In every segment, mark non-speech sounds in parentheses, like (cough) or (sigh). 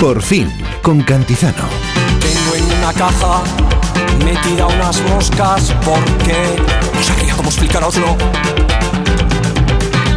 Por fin, con Cantizano. Tengo en una caja metida unas moscas porque no sabría cómo explicaroslo.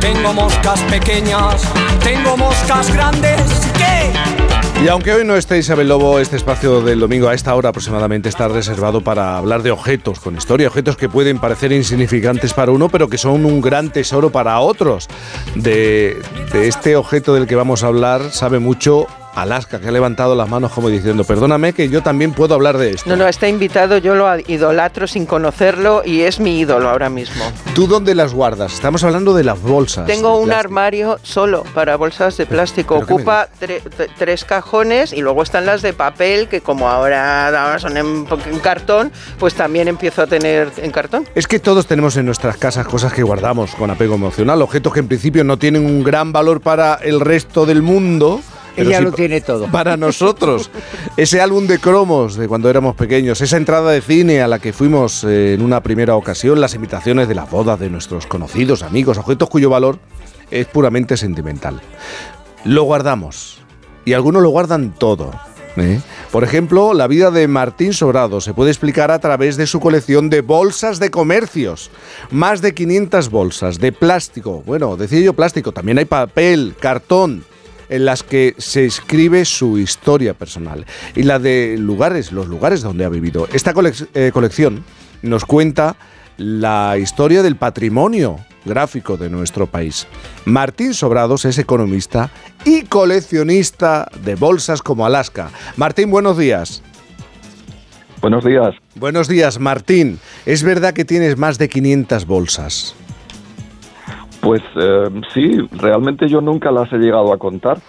Tengo moscas pequeñas, tengo moscas grandes. ¿Qué? Y aunque hoy no esté Isabel Lobo, este espacio del domingo a esta hora aproximadamente está reservado para hablar de objetos con historia, objetos que pueden parecer insignificantes para uno, pero que son un gran tesoro para otros. De, de este objeto del que vamos a hablar sabe mucho Alaska, que ha levantado las manos como diciendo, perdóname que yo también puedo hablar de esto. No, no, está invitado, yo lo idolatro sin conocerlo y es mi ídolo ahora mismo. ¿Tú dónde las guardas? Estamos hablando de las bolsas. Tengo un armario solo para bolsas de plástico. Ocupa tres cajones y luego están las de papel, que como ahora son en, en cartón, pues también empiezo a tener en cartón. Es que todos tenemos en nuestras casas cosas que guardamos con apego emocional, objetos que en principio no tienen un gran valor para el resto del mundo ella lo tiene todo. Para nosotros, ese álbum de cromos de cuando éramos pequeños, esa entrada de cine a la que fuimos eh, en una primera ocasión, las invitaciones de las bodas de nuestros conocidos, amigos, objetos cuyo valor es puramente sentimental. Lo guardamos y algunos lo guardan todo. ¿eh? Por ejemplo, la vida de Martín Sobrado se puede explicar a través de su colección de bolsas de comercios. Más de 500 bolsas de plástico. Bueno, decía yo plástico, también hay papel, cartón, en las que se escribe su historia personal y la de lugares, los lugares donde ha vivido. Esta eh, colección nos cuenta la historia del patrimonio gráfico de nuestro país. Martín Sobrados es economista y coleccionista de bolsas como Alaska. Martín, buenos días. Buenos días. Buenos días, Martín. ¿Es verdad que tienes más de 500 bolsas? Pues eh, sí, realmente yo nunca las he llegado a contar,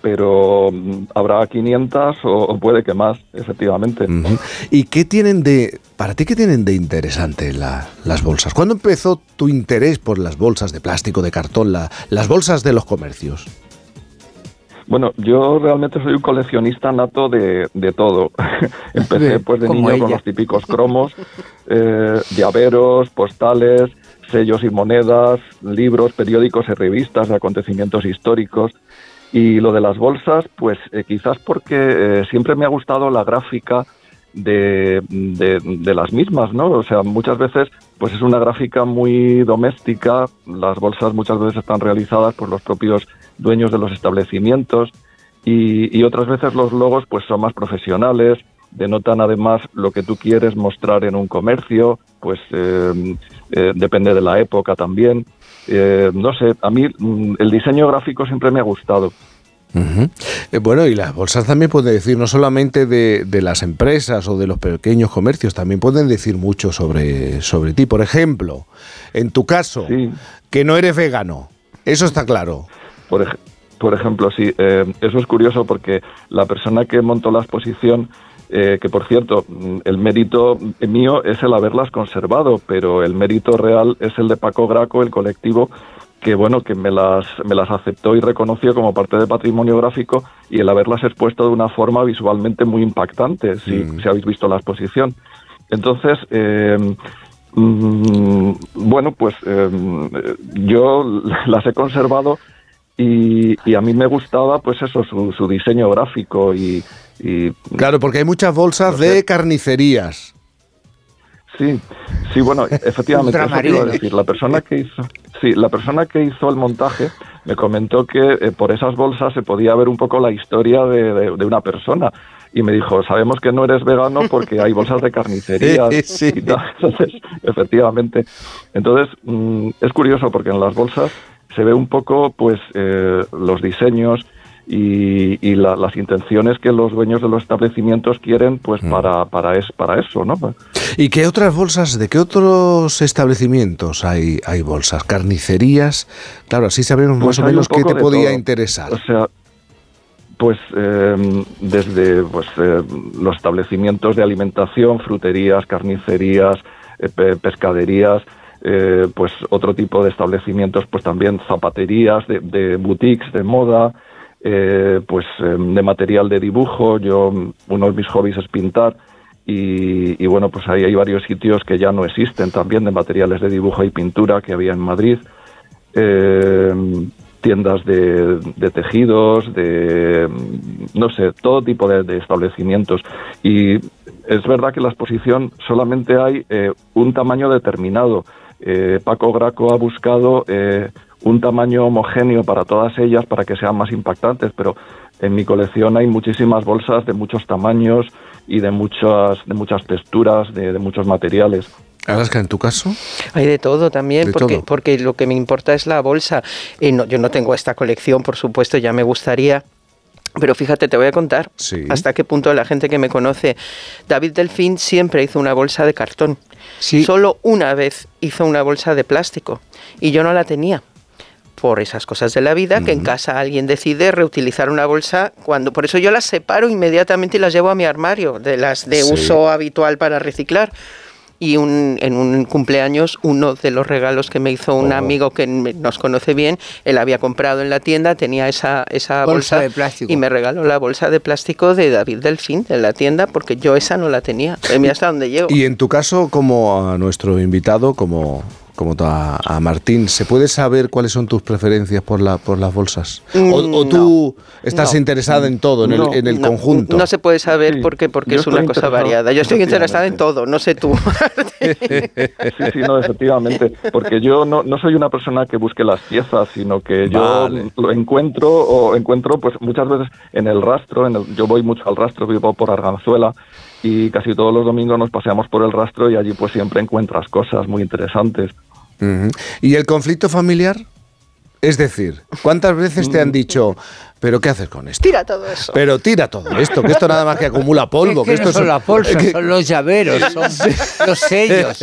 pero mm, habrá 500 o, puede que más, efectivamente. ¿Y qué tienen de, para ti, qué tienen de interesante las bolsas? ¿Cuándo empezó tu interés por las bolsas de plástico, de cartón, las bolsas de los comercios? Bueno, yo realmente soy un coleccionista nato de, todo. (laughs) Empecé pues de niño con los típicos cromos, (laughs) eh, llaveros, postales, sellos y monedas, libros, periódicos y revistas de acontecimientos históricos. Y lo de las bolsas, pues eh, quizás porque eh, siempre me ha gustado la gráfica de, de, las mismas, ¿no? O sea, muchas veces pues es una gráfica muy doméstica, las bolsas muchas veces están realizadas por los propios dueños de los establecimientos y, y otras veces los logos pues son más profesionales, denotan además lo que tú quieres mostrar en un comercio, pues eh, eh, depende de la época también. Eh, no sé, a mí mm, el diseño gráfico siempre me ha gustado. bueno, y las bolsas también pueden decir, no solamente de, las empresas o de los pequeños comercios, también pueden decir mucho sobre, sobre ti. Por ejemplo, en tu caso, que no eres vegano, eso está claro. Por, por ejemplo, sí, eso es curioso porque la persona que montó la exposición eh, que por cierto, el mérito mío es el haberlas conservado, pero el mérito real es el de Paco Graco, el colectivo que bueno que me las me las aceptó y reconoció como parte del patrimonio gráfico y el haberlas expuesto de una forma visualmente muy impactante si, mm. si habéis visto la exposición entonces eh, mm, bueno pues eh, yo las he conservado y, y, a mí me gustaba pues eso su, su diseño gráfico y, claro, porque hay muchas bolsas de carnicerías. Sí, sí, bueno, (laughs) efectivamente, eso decir. La persona que hizo, sí, la persona que hizo el montaje me comentó que eh, por esas bolsas se podía ver un poco la historia de, una persona y me dijo, sabemos que no eres vegano porque hay bolsas de carnicería. (laughs) sí. (laughs) Entonces, efectivamente. Entonces, mm, es curioso porque en las bolsas se ve un poco, pues, eh, los diseños, y, las intenciones que los dueños de los establecimientos quieren pues mm. para, para, es, para eso, ¿no? ¿Y qué otras bolsas, de qué otros establecimientos hay, hay bolsas? ¿Carnicerías? Claro, así sabemos más pues o menos qué te podía interesar. O sea, pues em, desde pues, eh, los establecimientos de alimentación, fruterías, carnicerías, eh, pescaderías, eh, pues otro tipo de establecimientos, pues también zapaterías, de, de boutiques de moda, eh, pues em, de material de dibujo. Yo, uno de mis hobbies es pintar. Y, bueno, pues ahí hay varios sitios que ya no existen también de materiales de dibujo y pintura que había en Madrid. Em, tiendas de, tejidos, de, no sé, todo tipo de, establecimientos. Y es verdad que la exposición solamente hay eh, un tamaño determinado. Eh, Paco Graco ha buscado un tamaño homogéneo para todas ellas para que sean más impactantes, pero en mi colección hay muchísimas bolsas de muchos tamaños y de muchas, de muchas texturas, de, muchos materiales. Alaska, en tu caso? Hay de todo también, porque, porque lo que me importa es la bolsa. Eh, yo no tengo esta colección, por supuesto, ya me gustaría. Pero fíjate, te voy a contar hasta qué punto la gente que me conoce. David Delfín siempre hizo una bolsa de cartón. Solo una vez hizo una bolsa de plástico y yo no la tenía por esas cosas de la vida, que en casa alguien decide reutilizar una bolsa cuando por eso yo las separo inmediatamente y las llevo a mi armario de las de uso habitual para reciclar. Y un, en un cumpleaños, uno de los regalos que me hizo un oh. amigo que nos conoce bien, él había comprado en la tienda, tenía esa, esa bolsa, de plástico. y me regaló la bolsa de plástico de David Delfín de la tienda, porque yo esa no la tenía. Mira hasta dónde llego. Y en tu caso, como a nuestro invitado, como como a, a, Martín, ¿se puede saber cuáles son tus preferencias por, la, por las bolsas? ¿O, mm, tú estás interesada en todo, en el, en el conjunto? No se puede saber porque, porque es una cosa variada. Yo estoy interesada en todo, no sé tú. (laughs) sí, sí, no, efectivamente. Porque yo no, no soy una persona que busque las piezas, sino que yo lo encuentro o encuentro pues muchas veces en el rastro, en el, yo voy mucho al rastro, vivo por Arganzuela, y casi todos los domingos nos paseamos por el rastro y allí pues siempre encuentras cosas muy interesantes. ¿Y el conflicto familiar? Es decir, ¿cuántas veces te han (laughs) dicho, pero qué haces con esto? Tira todo eso. Pero tira todo esto, que esto nada más que acumula polvo. que, esto son las bolsas, (laughs) son los llaveros, son (laughs) los sellos.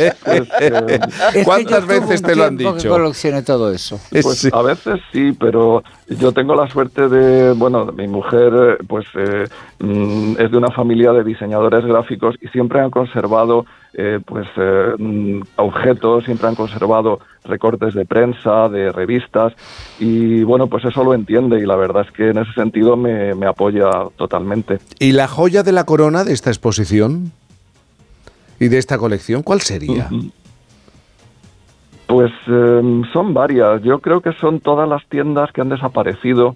¿Cuántas veces te lo han dicho? que coleccione todo eso. Pues a veces sí, pero yo tengo la suerte de, bueno, mi mujer pues eh, mm, es de una familia de diseñadores gráficos y siempre han conservado eh, pues eh, mm, objetos, siempre han conservado recortes de prensa, de revistas y bueno, pues eso lo entiende y la verdad es que en ese sentido me, apoya totalmente. ¿Y la joya de la corona de esta exposición y de esta colección, cuál sería? Pues em, son varias. Yo creo que son todas las tiendas que han desaparecido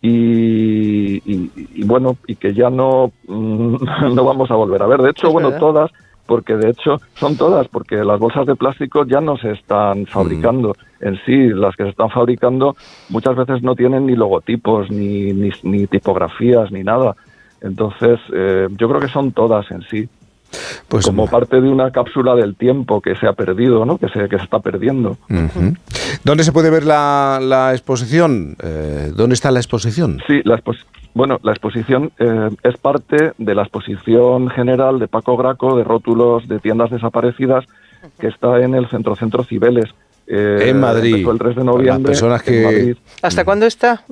y, bueno, y que ya no, (laughs) no vamos a volver a ver. De hecho, bueno, todas porque de hecho son todas, porque las bolsas de plástico ya no se están fabricando en sí, las que se están fabricando muchas veces no tienen ni logotipos, ni, ni, tipografías, ni nada. Entonces, eh, yo creo que son todas en sí. Pues, como parte de una cápsula del tiempo que se ha perdido, ¿no? que, se, que se está perdiendo. ¿Dónde se puede ver la, la exposición? Eh, ¿Dónde está la exposición? Sí, la exposición bueno, la exposición eh, es parte de la exposición general de Paco Graco de rótulos de tiendas desaparecidas que está en el Centro Centro Cibeles. Eh, en Madrid. el 3 de noviembre. Personas que... ¿Hasta cuándo está,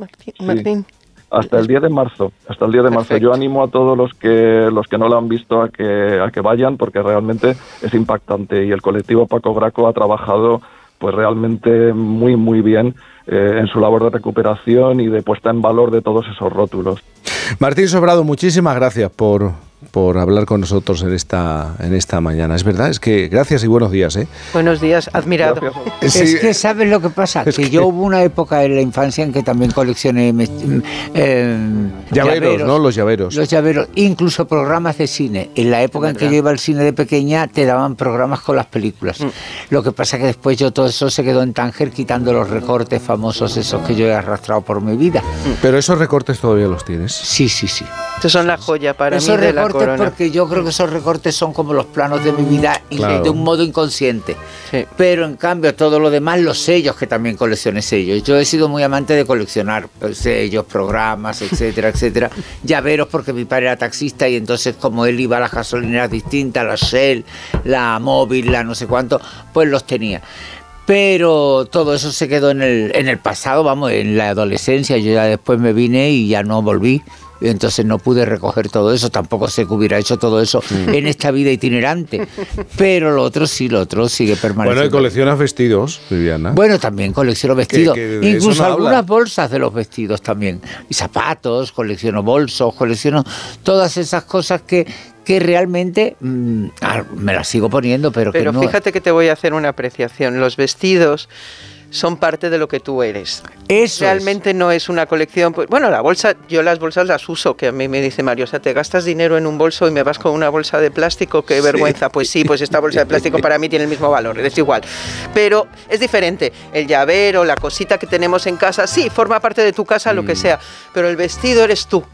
Martín? Hasta el 10 de marzo. Hasta el 10 de marzo. Yo animo a todos los que los que no lo han visto a que a que vayan porque realmente es impactante y el colectivo Paco Graco ha trabajado pues realmente muy muy bien eh, en su labor de recuperación y de puesta en valor de todos esos rótulos. Martín Sobrado, muchísimas gracias por, por hablar con nosotros en esta, en esta mañana. Es verdad, es que gracias y buenos días. ¿eh? Buenos días, admirado. Es que sabes lo que pasa, que, yo hubo una época en la infancia en que también coleccioné eh, llaveros, ¿no? Los llaveros. Los llaveros, incluso programas de cine. En la época en que yo iba al cine de pequeña te daban programas con las películas. Mm. Lo que pasa que después yo todo eso se quedó en Tánger quitando los recortes famosos esos que yo he arrastrado por mi vida. Pero esos recortes todavía los tienes. Sí, sí, sí. Estos son la joya para mí de la porque yo creo que esos recortes son como los planos de mi vida de un modo inconsciente. Pero en cambio todo lo demás, los sellos, que también coleccioné sellos. Yo he sido muy amante de coleccionar pues, sellos, programas, etcétera, (laughs) etcétera. Llaveros porque mi padre era taxista y entonces como él iba a las gasolineras distintas, la Shell, la Móvil, la no sé cuánto, pues los tenía pero todo eso se quedó en el, en el pasado, vamos, en la adolescencia. Yo ya después me vine y ya no volví entonces no pude recoger todo eso, tampoco sé que hubiera hecho todo eso mm. en esta vida itinerante, pero lo otro sí, lo otro sigue permaneciendo. Bueno, y coleccionas vestidos, Viviana. Bueno, también colecciono vestidos, incluso algunas bolsas de los vestidos también, y zapatos, colecciono bolsos, colecciono todas esas cosas que, que realmente mm, ah, me las sigo poniendo, pero, pero que no... fíjate que te voy a hacer una apreciación. Los vestidos son parte de lo que tú eres. Eso Realmente no es una colección. Pues, bueno, la bolsa, yo las bolsas las uso, que a mí me dice Mario, o sea, te gastas dinero en un bolso y me vas con una bolsa de plástico, qué vergüenza. Pues sí, pues esta bolsa de plástico para mí tiene el mismo valor, es igual. Pero es diferente. El llavero, la cosita que tenemos en casa, sí, forma parte de tu casa, lo que mm. sea, pero el vestido eres tú.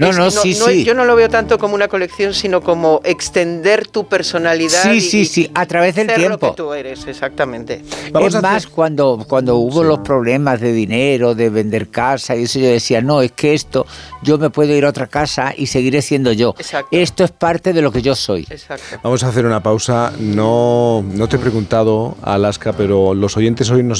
No, no, sí, sí. Yo no lo veo tanto como una colección, sino como extender tu personalidad. Sí, sí, sí, a través del tiempo. Lo que tú eres, exactamente. es más, cuando, cuando hubo los problemas de dinero, de vender casa, y eso yo decía, no, es que esto, yo me puedo ir a otra casa y seguiré siendo yo. Exacto. Esto es parte de lo que yo soy. Exacto. Vamos a hacer una pausa. No, no te he preguntado, Alaska, pero los oyentes hoy nos